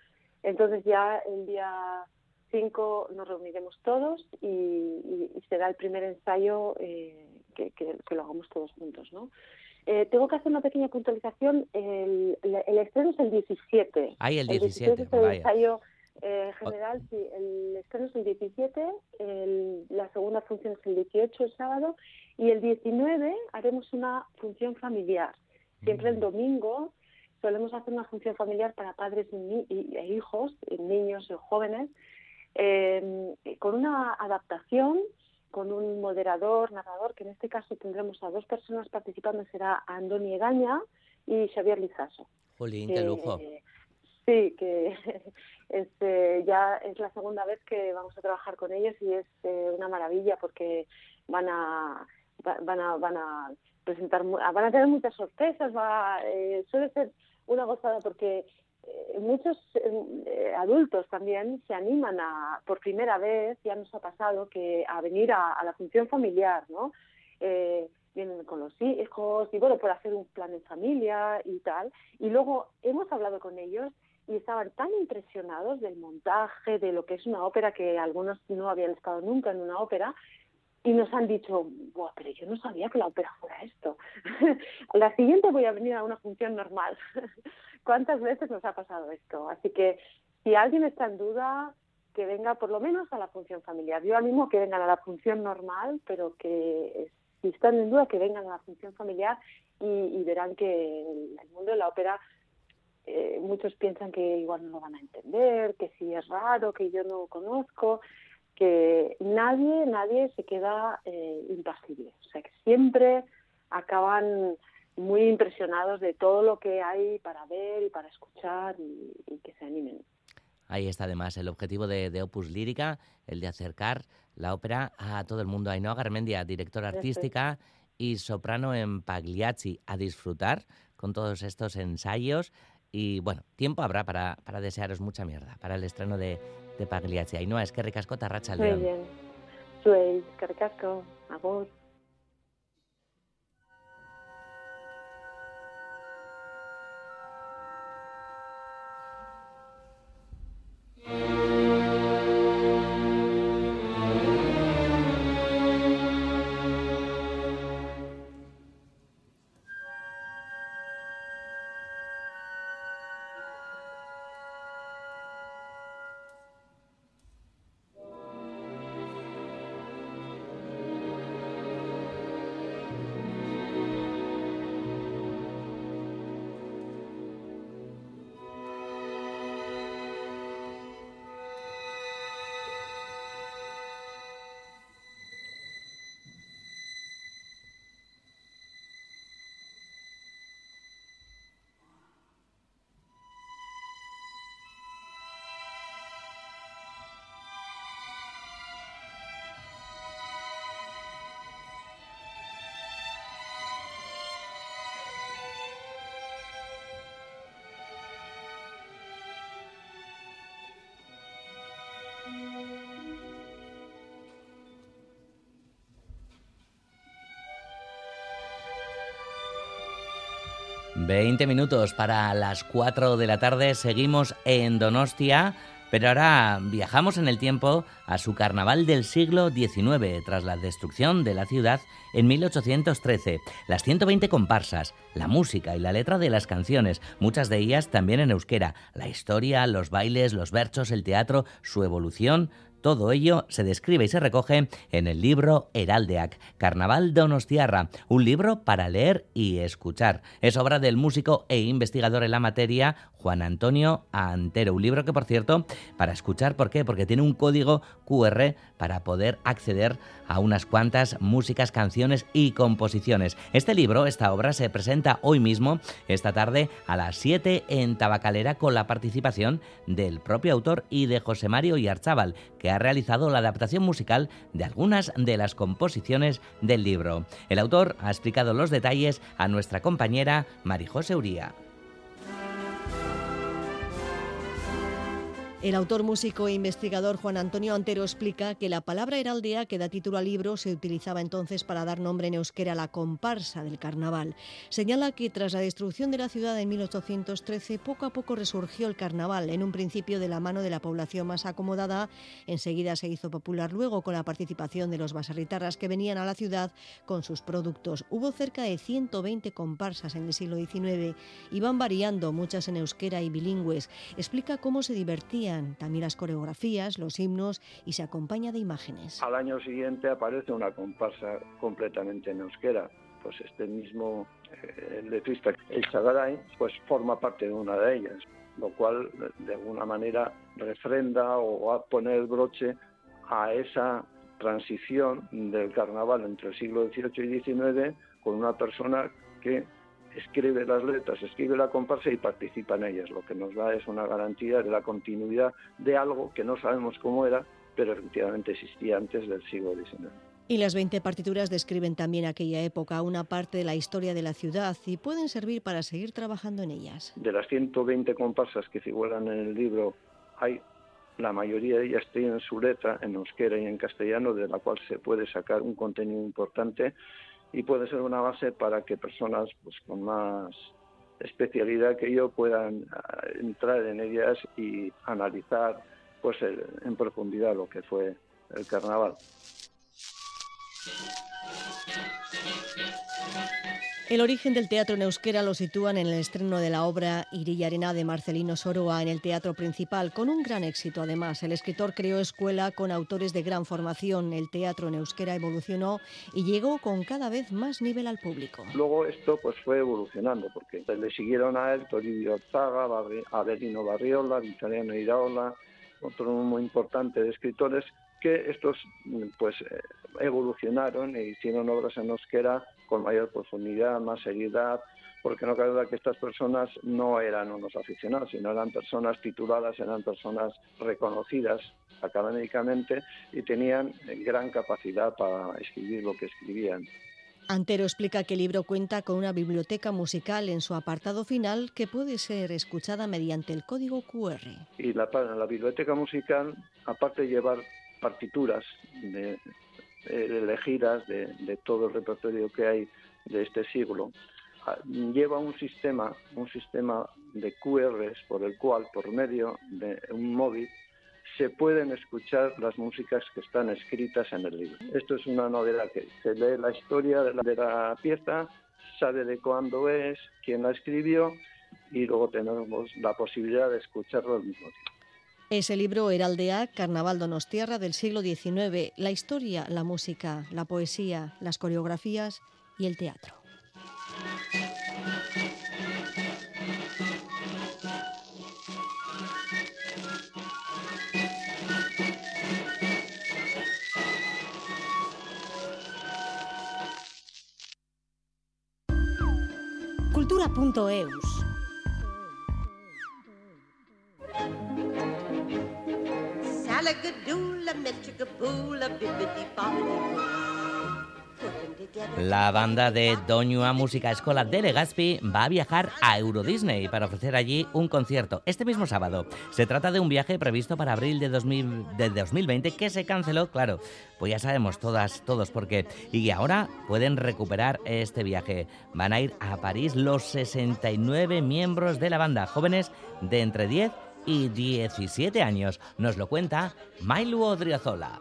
Entonces ya el día 5 nos reuniremos todos y, y- y será el primer ensayo eh, que, que- que lo hagamos todos juntos, ¿no? Eh, tengo que hacer una pequeña puntualización. El, el, el estreno es el 17. Ay, el 17, es el vaya. ensayo eh, general, sí. El estreno es el 17, el- la segunda función es el 18, el sábado, y el 19 haremos una función familiar. Siempre Mm. el domingo solemos hacer una función familiar para padres y, y- e hijos, y niños y jóvenes, eh, con una adaptación, con un moderador, narrador, que en este caso tendremos a dos personas participando, será Andoni Egaña y Xavier Lizaso. Jolín, qué lujo. Sí, que es, eh, ya es la segunda vez que vamos a trabajar con ellos y es eh, una maravilla porque van a va- van a van a presentar mu- van a tener muchas sorpresas va eh, suele ser una gozada porque eh, muchos eh, adultos también se animan a por primera vez ya nos ha pasado que a venir a, a la función familiar no eh, vienen con los hijos y bueno por hacer un plan en familia y tal. Y luego hemos hablado con ellos y estaban tan impresionados del montaje de lo que es una ópera que algunos no habían estado nunca en una ópera y nos han dicho, Buah, pero yo no sabía que la ópera fuera esto. la siguiente voy a venir a una función normal. ¿Cuántas veces nos ha pasado esto? Así que si alguien está en duda, que venga por lo menos a la función familiar. Yo animo que vengan a la función normal, pero que si están en duda, que vengan a la función familiar y, y verán que el mundo de la ópera eh, muchos piensan que igual no lo van a entender, que si es raro, que yo no conozco, que nadie, nadie se queda eh, impasible. O sea, que siempre acaban muy impresionados de todo lo que hay para ver y para escuchar y, y que se animen. Ahí está además el objetivo de, de Opus Lírica, el de acercar la ópera a todo el mundo. Ainhoa Garmendia, directora artística y soprano en Pagliacci, a disfrutar con todos estos ensayos. Y bueno, tiempo habrá para, para desearos mucha mierda para el estreno de, de Pagliacci. Ainhoa, es que ricascota racha Muy bien. Zuei, eskerrik asko, agur. Veinte minutos para las 4 de la tarde. Seguimos en Donostia Pero ahora viajamos en el tiempo a su carnaval del siglo XIX, tras la destrucción de la ciudad en 1813. Las 120 comparsas, la música y la letra de las canciones, muchas de ellas también en euskera, la historia, los bailes, los versos, el teatro, su evolución, todo ello se describe y se recoge en el libro Heraldeac, Carnaval Donostiarra, un libro para leer y escuchar. Es obra del músico e investigador en la materia Juan Antonio Antero, un libro que por cierto, para escuchar, ¿por qué? Porque tiene un código QR para poder acceder a unas cuantas músicas, canciones y composiciones. Este libro, esta obra, se presenta hoy mismo, esta tarde, a las 7 en Tabacalera, con la participación del propio autor y de José Mario Yarzábal, que ha realizado la adaptación musical de algunas de las composiciones del libro. El autor ha explicado los detalles a nuestra compañera Marijose Uría. El autor, músico e investigador Juan Antonio Antero explica que la palabra heraldea que da título al libro se utilizaba entonces para dar nombre en euskera a la comparsa del carnaval. Señala que tras la destrucción de la ciudad en 1813, poco a poco resurgió el carnaval, en un principio de la mano de la población más acomodada, enseguida se hizo popular luego con la participación de los basarritarras que venían a la ciudad con sus productos. Hubo cerca de 120 comparsas en el siglo XIX, iban variando, muchas en euskera y bilingües. Explica cómo se también las coreografías, los himnos y se acompaña de imágenes. Al año siguiente aparece una comparsa completamente en euskera. Pues este mismo eh, letrista, el Chagaray, pues forma parte de una de ellas, lo cual de alguna manera refrenda o va a poner el broche a esa transición del carnaval entre el siglo XVIII y XIX con una persona que escribe las letras, escribe la comparsa y participa en ellas. Lo que nos da es una garantía de la continuidad de algo que no sabemos cómo era, pero efectivamente existía antes del siglo XIX. Y las 20 partituras describen también aquella época, una parte de la historia de la ciudad y pueden servir para seguir trabajando en ellas. De las 120 comparsas que figuran en el libro, hay la mayoría de ellas tienen su letra en euskera y en castellano, de la cual se puede sacar un contenido importante y puede ser una base para que personas pues, con más especialidad que yo puedan ah, entrar en ellas y analizar pues en profundidad lo que fue el carnaval. El origen del teatro en euskera lo sitúan en el estreno de la obra Irilla Arena de Marcelino Soroa en el teatro principal, con un gran éxito además. El escritor creó escuela con autores de gran formación. El teatro en euskera evolucionó y llegó con cada vez más nivel al público. Luego esto pues fue evolucionando, porque le siguieron a él Toribio Orzaga, Adelino Barriola, Victoriano Iraola, otro muy importante de escritores que estos pues eh, evolucionaron e hicieron obras en euskera con mayor profundidad, más seriedad, porque no cabe duda que estas personas no eran unos aficionados, sino eran personas tituladas, eran personas reconocidas académicamente y tenían gran capacidad para escribir lo que escribían. Antero explica que el libro cuenta con una biblioteca musical en su apartado final que puede ser escuchada mediante el código QR. Y la, la biblioteca musical, aparte de llevar partituras de, elegidas de, todo el repertorio que hay de este siglo, ah, lleva un sistema, un sistema de QRs por el cual, por medio de un móvil, se pueden escuchar las músicas que están escritas en el libro. Esto es una novedad que se lee la historia de la, de la pieza, sabe de cuándo es, quién la escribió y luego tenemos la posibilidad de escucharlo al mismo tiempo. Ese libro Heraldea, Carnaval Donostierra del siglo XIX, la historia, la música, la poesía, las coreografías y el teatro. Cultura.eus La banda de Doñua Música Escola de Legazpi va a viajar a Euro Disney para ofrecer allí un concierto este mismo sábado. Se trata de un viaje previsto para abril de, 2020 que se canceló, claro, pues ya sabemos todas, todos por qué. Y ahora pueden recuperar este viaje. Van a ir a París los 69 miembros de la banda, jóvenes de entre 10 y 17 años. Nos lo cuenta Mailu Odriozola.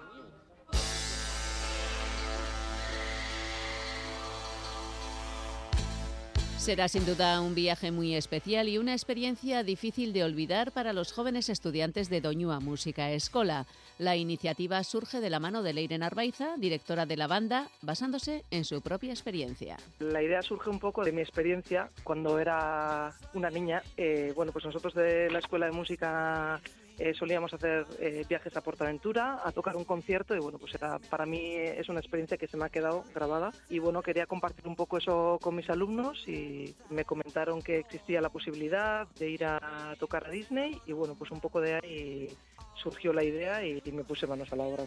Será sin duda un viaje muy especial y una experiencia difícil de olvidar para los jóvenes estudiantes de Doñua Música Escola. La iniciativa surge de la mano de Leiren Arbaiza, directora de la banda, basándose en su propia experiencia. La idea surge un poco de mi experiencia cuando era una niña. Eh, bueno, pues nosotros de la Escuela de Música eh, solíamos hacer eh, viajes a Portaventura a tocar un concierto y bueno, pues era para mí es una experiencia que se me ha quedado grabada y bueno, quería compartir un poco eso con mis alumnos y me comentaron que existía la posibilidad de ir a tocar a Disney y bueno, pues un poco de ahí surgió la idea y, y me puse manos a la obra.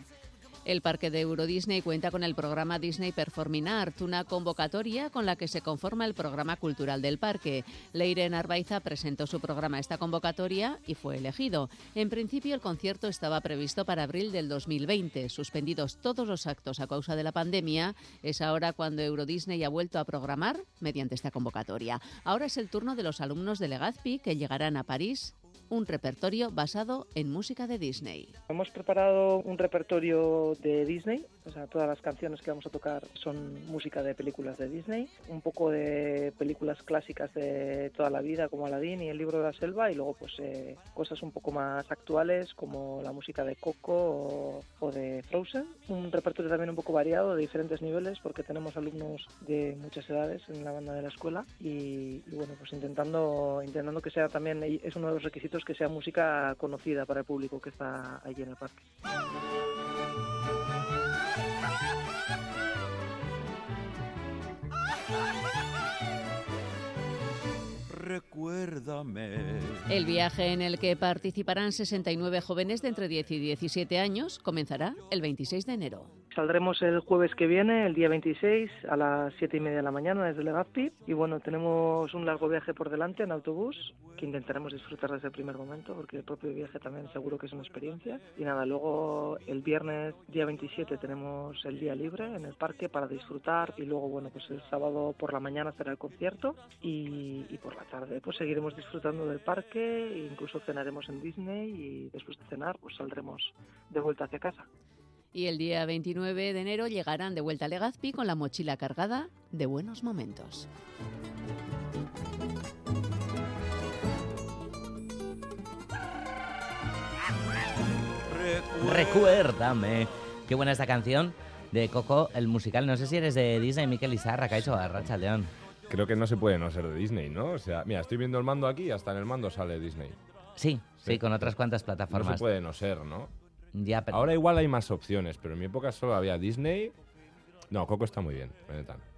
El parque de Euro Disney cuenta con el programa Disney Performing Art, una convocatoria con la que se conforma el programa cultural del parque. Leiren Arbaiza presentó su programa a esta convocatoria y fue elegido. En principio, el concierto estaba previsto para abril del 2020. Suspendidos todos los actos a causa de la pandemia, es ahora cuando Euro Disney ha vuelto a programar mediante esta convocatoria. Ahora es el turno de los alumnos de Legazpi que llegarán a París un repertorio basado en música de Disney. Hemos preparado un repertorio de Disney, o sea, todas las canciones que vamos a tocar son música de películas de Disney, un poco de películas clásicas de toda la vida como Aladdin y El libro de la selva y luego pues eh, cosas un poco más actuales como la música de Coco o, de Frozen. Un repertorio también un poco variado de diferentes niveles porque tenemos alumnos de muchas edades en la banda de la escuela y, y bueno, pues intentando, intentando que sea también, es uno de los requisitos que sea música conocida para el público que está allí en el parque. Recuérdame. El viaje en el que participarán 69 jóvenes de entre 10 y 17 años comenzará el 26 de enero. Saldremos el jueves que viene, el día 26, a las 7 y media de la mañana desde Legazpi. Y bueno, tenemos un largo viaje por delante en autobús que intentaremos disfrutar desde el primer momento porque el propio viaje también seguro que es una experiencia. Y nada, luego el viernes, día 27, tenemos el día libre en el parque para disfrutar. Y luego, bueno, pues el sábado por la mañana será el concierto y, y por la tarde pues seguiremos disfrutando del parque e incluso cenaremos en Disney y después de cenar pues saldremos de vuelta hacia casa. Y el día 29 de enero llegarán de vuelta a Legazpi con la mochila cargada de buenos momentos. Recuérdame. Qué buena esta canción de Coco, el musical. No sé si eres de Disney, Miquel Izarra, que ha hecho a Racha León. Creo que no se puede no ser de Disney, ¿no? O sea, mira, estoy viendo el mando aquí y hasta en el mando sale Disney. Sí, sí, con otras cuantas No plataformas. se puede no ser, ¿no? Ahora igual hay más opciones, pero en mi época solo había Disney. No, Coco está muy bien.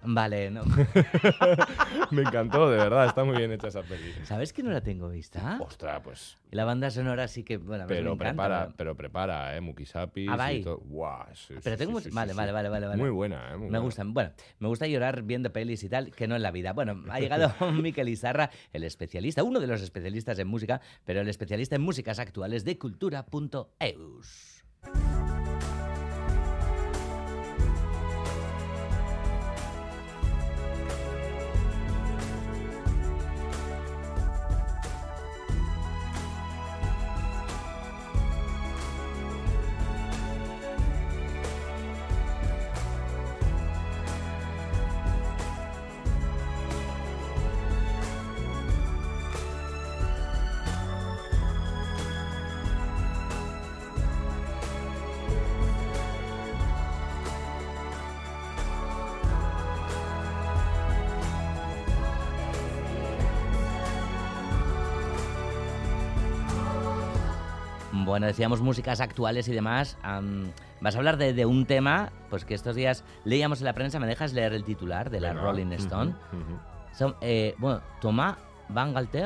Vale, no. Me encantó, de verdad, está muy bien hecha esa peli. ¿Sabes que no la tengo vista? Ostras, pues. Y la banda sonora sí que, bueno, a mí me Pero encanta, prepara, ¿no? pero prepara, ¿eh? Mukisapis Ah, y todo. Guau, sí, Pero sí, tengo sí, vale, vale, vale, vale, vale. Muy buena, ¿eh? Muy me buena. gustan. Bueno, me gusta llorar viendo pelis y tal, que no en la vida. Bueno, ha llegado Miquel Izarra, el especialista, uno de los especialistas en música, pero el especialista en músicas actuales de cultura.eus. decíamos músicas actuales y demás. vas a hablar de, de un tema, pues que estos días leíamos en la prensa. ¿Me dejas leer el titular de la Venga. Rolling Stone? Ujú. Son, eh, bueno, Tomás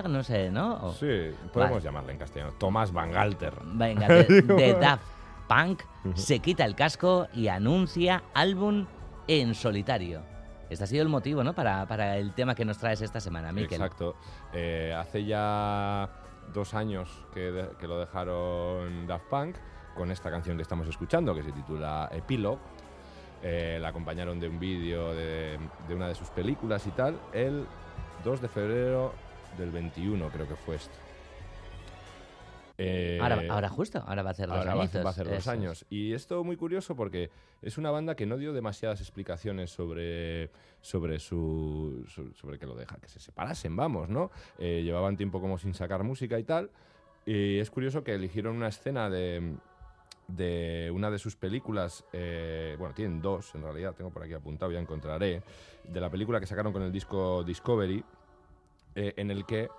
no sé, ¿no? O- Sí, podemos Vale. llamarle en castellano. Tomás Van Galter. Venga, de, de Daft Punk se quita el casco y anuncia álbum en solitario. Este ha sido el motivo, ¿no? Para, para el tema que nos traes esta semana, Miquel. Exacto. Eh, hace ya dos años que, lo dejaron Daft Punk con esta canción que estamos escuchando, que se titula Epilogue. Eh, la acompañaron de un vídeo de, de una de sus películas y tal, el 2 de febrero del 21 creo que fue esto. Eh, ahora, ahora justo, ahora va a hacer dos ahora va a- añitos, va a hacer dos eso es. años. Y esto muy curioso porque es una banda que no dio demasiadas explicaciones sobre, sobre su, su- sobre que lo deja, que se separasen, vamos, ¿no? Eh, llevaban tiempo como sin sacar música y tal. Y es curioso que eligieron una escena de, de una de sus películas, eh, bueno, tienen dos en realidad, tengo por aquí apuntado, ya encontraré, de la película que sacaron con el disco Discovery, eh, en el que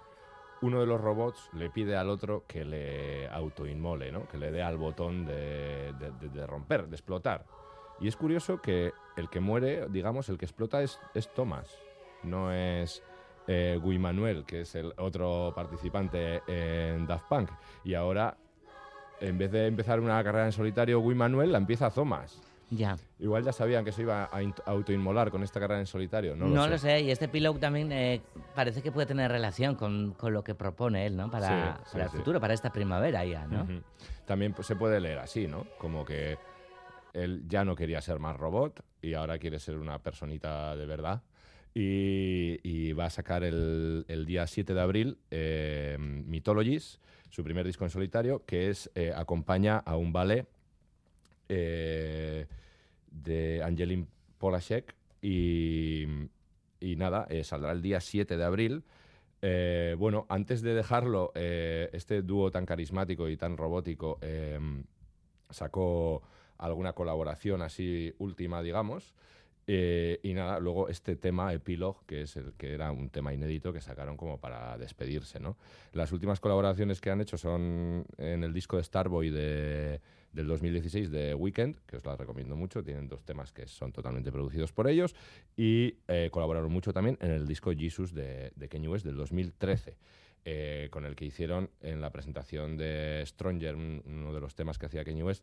uno de los robots le pide al otro que le autoinmole, ¿no? que le dé al botón de, romper, de explotar. Y es curioso que el que muere, digamos, el que explota es, es Thomas, no es eh, Guy Manuel, que es el otro participante en Daft Punk. Y ahora, en vez de empezar una carrera en solitario, Guy Manuel la empieza Thomas. Ya. Igual ya sabían que se iba a in- autoinmolar con esta carrera en solitario, no, No, lo, lo sé, y este Pillow también eh, parece que puede tener relación con, con lo que propone él, ¿no? Para, Sí, sí, para el sí. futuro, para esta primavera ya, ¿no? Ujú. También pues, se puede leer así, ¿no? Como que él ya no quería ser más robot y ahora quiere ser una personita de verdad. Y, y va a sacar el, el día 7 de abril eh, Mythologies, su primer disco en solitario, que es eh, acompaña a un ballet eh, de Angelin Polashek y, y nada, eh, saldrá el día 7 de abril. Eh, bueno, antes de dejarlo, este dúo tan carismático y tan robótico eh, sacó alguna colaboración así última, digamos. Y nada, luego este tema, Epilogue, que es el que era un tema inédito que sacaron como para despedirse, ¿no? Las últimas colaboraciones que han hecho son en el disco de Starboy de, del 2016 de Weekend, que os la recomiendo mucho, tienen dos temas que son totalmente producidos por ellos, y eh, colaboraron mucho también en el disco Jesus de, de Kanye West del 2013. eh, con el que hicieron en la presentación de Stronger, un- uno de los temas que hacía Kanye West,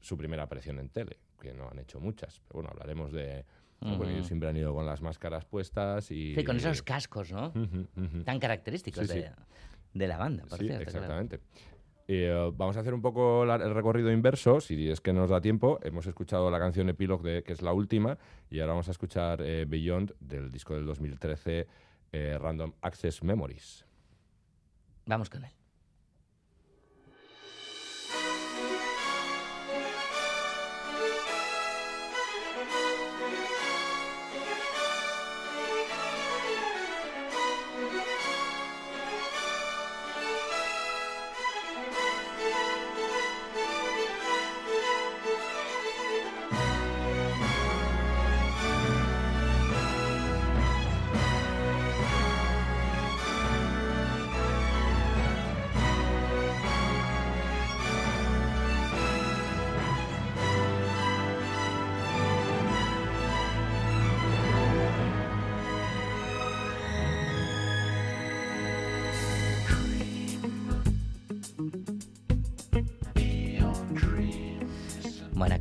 su primera aparición en tele, que no han hecho muchas. Pero bueno, hablaremos de... ¿no? Porque Ujú. ellos siempre han ido con las máscaras puestas y... Sí, con esos cascos, ¿no? Ujú, ujú. Tan característicos Sí, sí. de, de la banda, por Sí, cierto. claro. Eh, vamos a hacer un poco la- el recorrido inverso, si es que nos da tiempo. Hemos escuchado la canción Epilogue, de, que es la última, y ahora vamos a escuchar eh, Beyond del disco del 2013, eh, Random Access Memories. Vamos con él.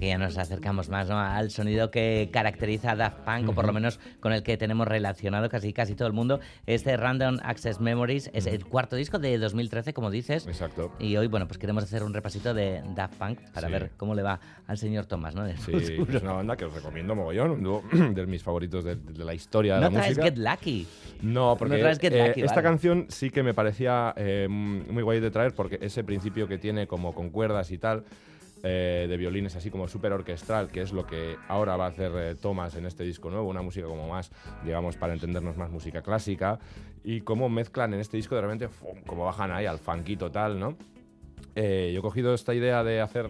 Aquí ya nos acercamos más ¿no? al sonido que caracteriza a Daft Punk, o por lo menos con el que tenemos relacionado casi casi todo el mundo. Este Random Access Memories es el cuarto disco de 2013, como dices. Exacto. Y hoy, bueno, pues queremos hacer un repasito de Daft Punk para Sí. ver cómo le va al señor Thomas, ¿no? Sí, es una banda que os recomiendo mogollón, un dúo de mis favoritos de, de la historia de No la traes música. Get Lucky. No, porque No traes Get eh, Lucky, esta vale. canción sí que me parecía eh, muy guay de traer porque ese principio que tiene como con cuerdas y tal, eh, de violines así como súper orquestral, que es lo que ahora va a hacer eh, Thomas en este disco nuevo, una música como más, digamos, para entendernos más música clásica, y cómo mezclan en este disco de repente, ¡fum! como bajan ahí al funky total, ¿no? Eh, yo he cogido esta idea de hacer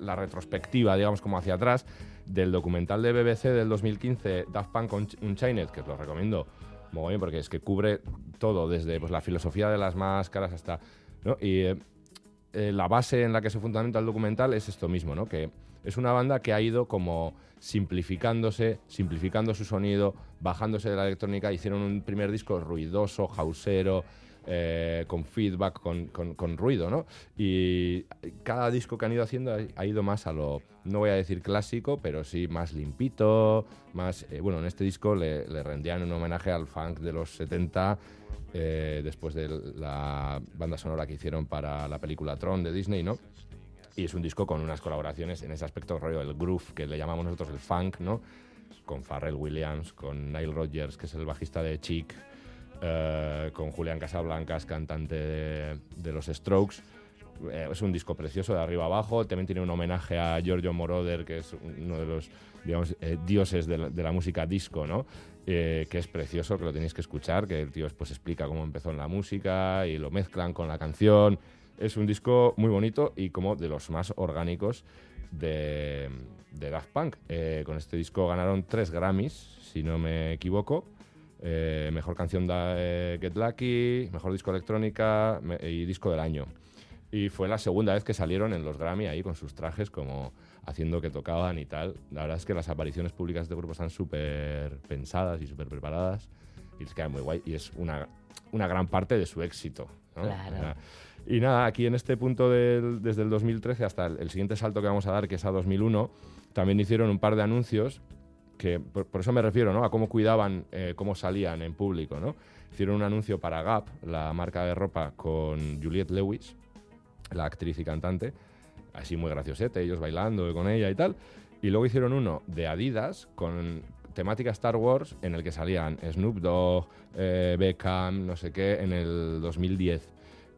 la retrospectiva, digamos, como hacia atrás, del documental de BBC del 2015, Daft Punk Un- Unchained, que os lo recomiendo mogollón porque es que cubre todo, desde pues, la filosofía de las máscaras hasta... Y eh, la base en la que se fundamenta el documental es esto mismo, ¿no? que es una banda que ha ido como simplificándose, simplificando su sonido, bajándose de la electrónica, hicieron un primer disco ruidoso, hausero, eh, con feedback, con, con- con ruido, ¿no? Y cada disco que han ido haciendo ha, ha ido más a lo, no voy a decir clásico, pero sí más limpito, más... eh, bueno, en este disco le, le rendían un homenaje al funk de los 70, eh, después de la banda sonora que hicieron para la película Tron de Disney, ¿no? Y es un disco con unas colaboraciones en ese aspecto rollo, el groove, que le llamamos nosotros el funk, ¿no? Con Pharrell Williams, con Nile Rodgers, que es el bajista de Chic, eh, con Julián Casablancas, cantante de los Strokes. Eh, es un disco precioso de arriba abajo. También tiene un homenaje a Giorgio Moroder, que es uno de los eh, dioses de la, música disco, ¿no? Eh, que es precioso, que lo tenéis que escuchar, que el tío pues explica cómo empezó en la música y lo mezclan con la canción. Es un disco muy bonito y como de los más orgánicos de, Daft Punk. Con este disco ganaron tres Grammys, si no me equivoco. Mejor canción de Get Lucky, mejor disco electrónica y disco del año. Y fue la segunda vez que salieron en los Grammy ahí con sus trajes como haciendo que tocaban y tal. La verdad es que las apariciones públicas de este grupo están súper pensadas y súper preparadas y les queda muy guay y es una, una gran parte de su éxito. ¿no? Claro. Y nada, aquí en este punto del- desde el 2013 hasta el, el siguiente salto que vamos a dar, que es a 2001, también hicieron un par de anuncios que por, por eso me refiero ¿no? a cómo cuidaban, eh, cómo salían en público. ¿no? Hicieron un anuncio para Gap, la marca de ropa, con Juliette Lewis, la actriz y cantante, así muy graciosete, ellos bailando con ella y tal. Y luego hicieron uno de Adidas con temática Star Wars en el que salían Snoop Dogg, eh, Beckham, no sé qué, en el 2010.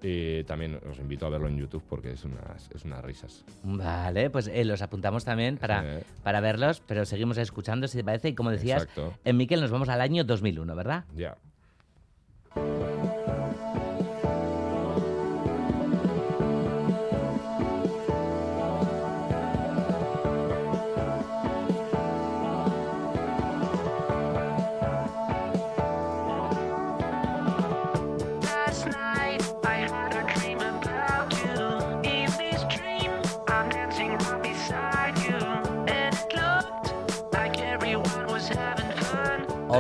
Y también os invito a verlo en YouTube porque es unas, es unas risas. Vale, pues eh, los apuntamos también para, para verlos, pero seguimos escuchando, si te parece. Y como decías, Exacto. en Miquel nos vamos al año 2001, ¿verdad? Ya. Last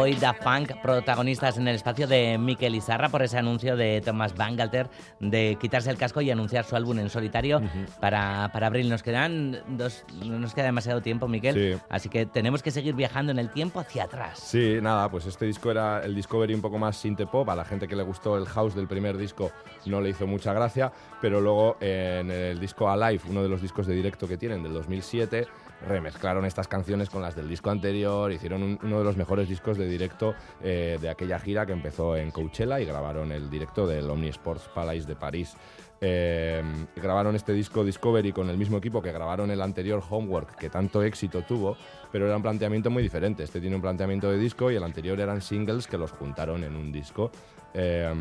Hoy Daft Punk, protagonistas en el espacio de Miquel Izarra por ese anuncio de Thomas Bangalter de quitarse el casco y anunciar su álbum en solitario para, para abril. Nos quedan dos, no nos queda demasiado tiempo, Miquel, Sí. así que tenemos que seguir viajando en el tiempo hacia atrás. Sí, nada, pues este disco era el Discovery un poco más synth-pop. A la gente que le gustó el house del primer disco no le hizo mucha gracia, pero luego en el disco Alive, uno de los discos de directo que tienen del 2007, remezclaron estas canciones con las del disco anterior, hicieron un- uno de los mejores discos de directo eh, de aquella gira que empezó en Coachella y grabaron el directo del Omni Sports Palace de París. Eh, grabaron este disco Discovery con el mismo equipo que grabaron el anterior Homework, que tanto éxito tuvo, pero era un planteamiento muy diferente. Este tiene un planteamiento de disco y el anterior eran singles que los juntaron en un disco. Eh,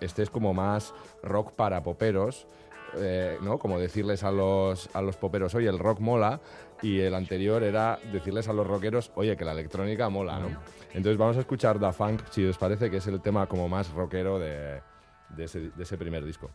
este es como más rock para poperos, eh, ¿no? Como decirles a los, a los poperos, oye, el rock mola, y el anterior era decirles a los rockeros, oye, que la electrónica mola, ¿no? Entonces vamos a escuchar Da Funk, si os parece, que es el tema como más rockero de, ese, de ese primer disco.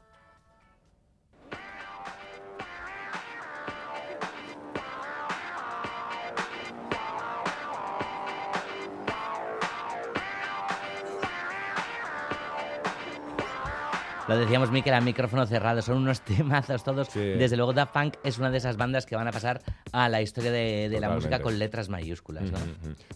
Lo decíamos, Miquel, a micrófono cerrado. Son unos temazos todos. Desde luego, Daft Punk es una de esas bandas que van a pasar a la historia de, de la música con letras mayúsculas.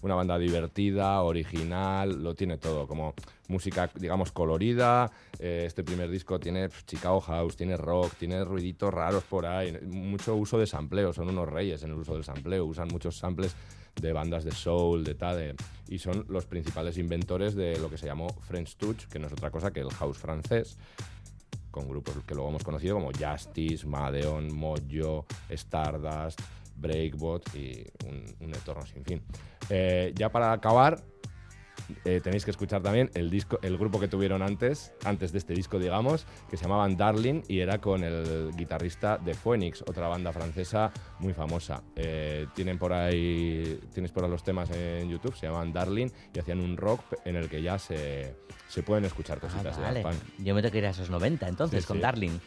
Una banda divertida, original, lo tiene todo, como música, digamos, colorida. Eh, este primer disco tiene pf, Chicago House, tiene rock, tiene ruiditos raros por ahí, mucho uso de sampleo, son unos reyes en el uso del sampleo, usan muchos samples de bandas de soul, de tal, de- y son los principales inventores de lo que se llamó French Touch, que no es otra cosa que el house francés, con grupos que luego hemos conocido como Justice, Madeon, Mojo, Stardust, Breakbot y un, un entorno sin fin. Eh, ya para acabar, eh, tenéis que escuchar también el disco, el grupo que tuvieron antes, antes de este disco, digamos, que se llamaban Darling y era con el guitarrista de Phoenix, otra banda francesa muy famosa. Eh, tienen por ahí, tienes por ahí los temas en YouTube, se llamaban Darling y hacían un rock en el que ya se, se pueden escuchar cositas de Ah, Vale, Daft Punk. yo me tengo que ir a esos 90 entonces Sí, con sí. Darling.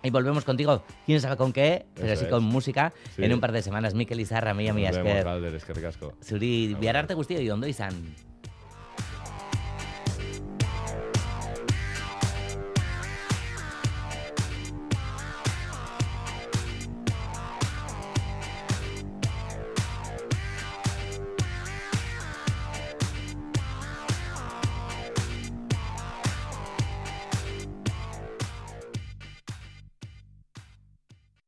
Y volvemos contigo, quién sabe con qué, pero Eso sí es. con música, Sí. en un par de semanas. Mikel Izarra, Galder, eskerrik asko. Zuri, biararte guztioi ondo izan.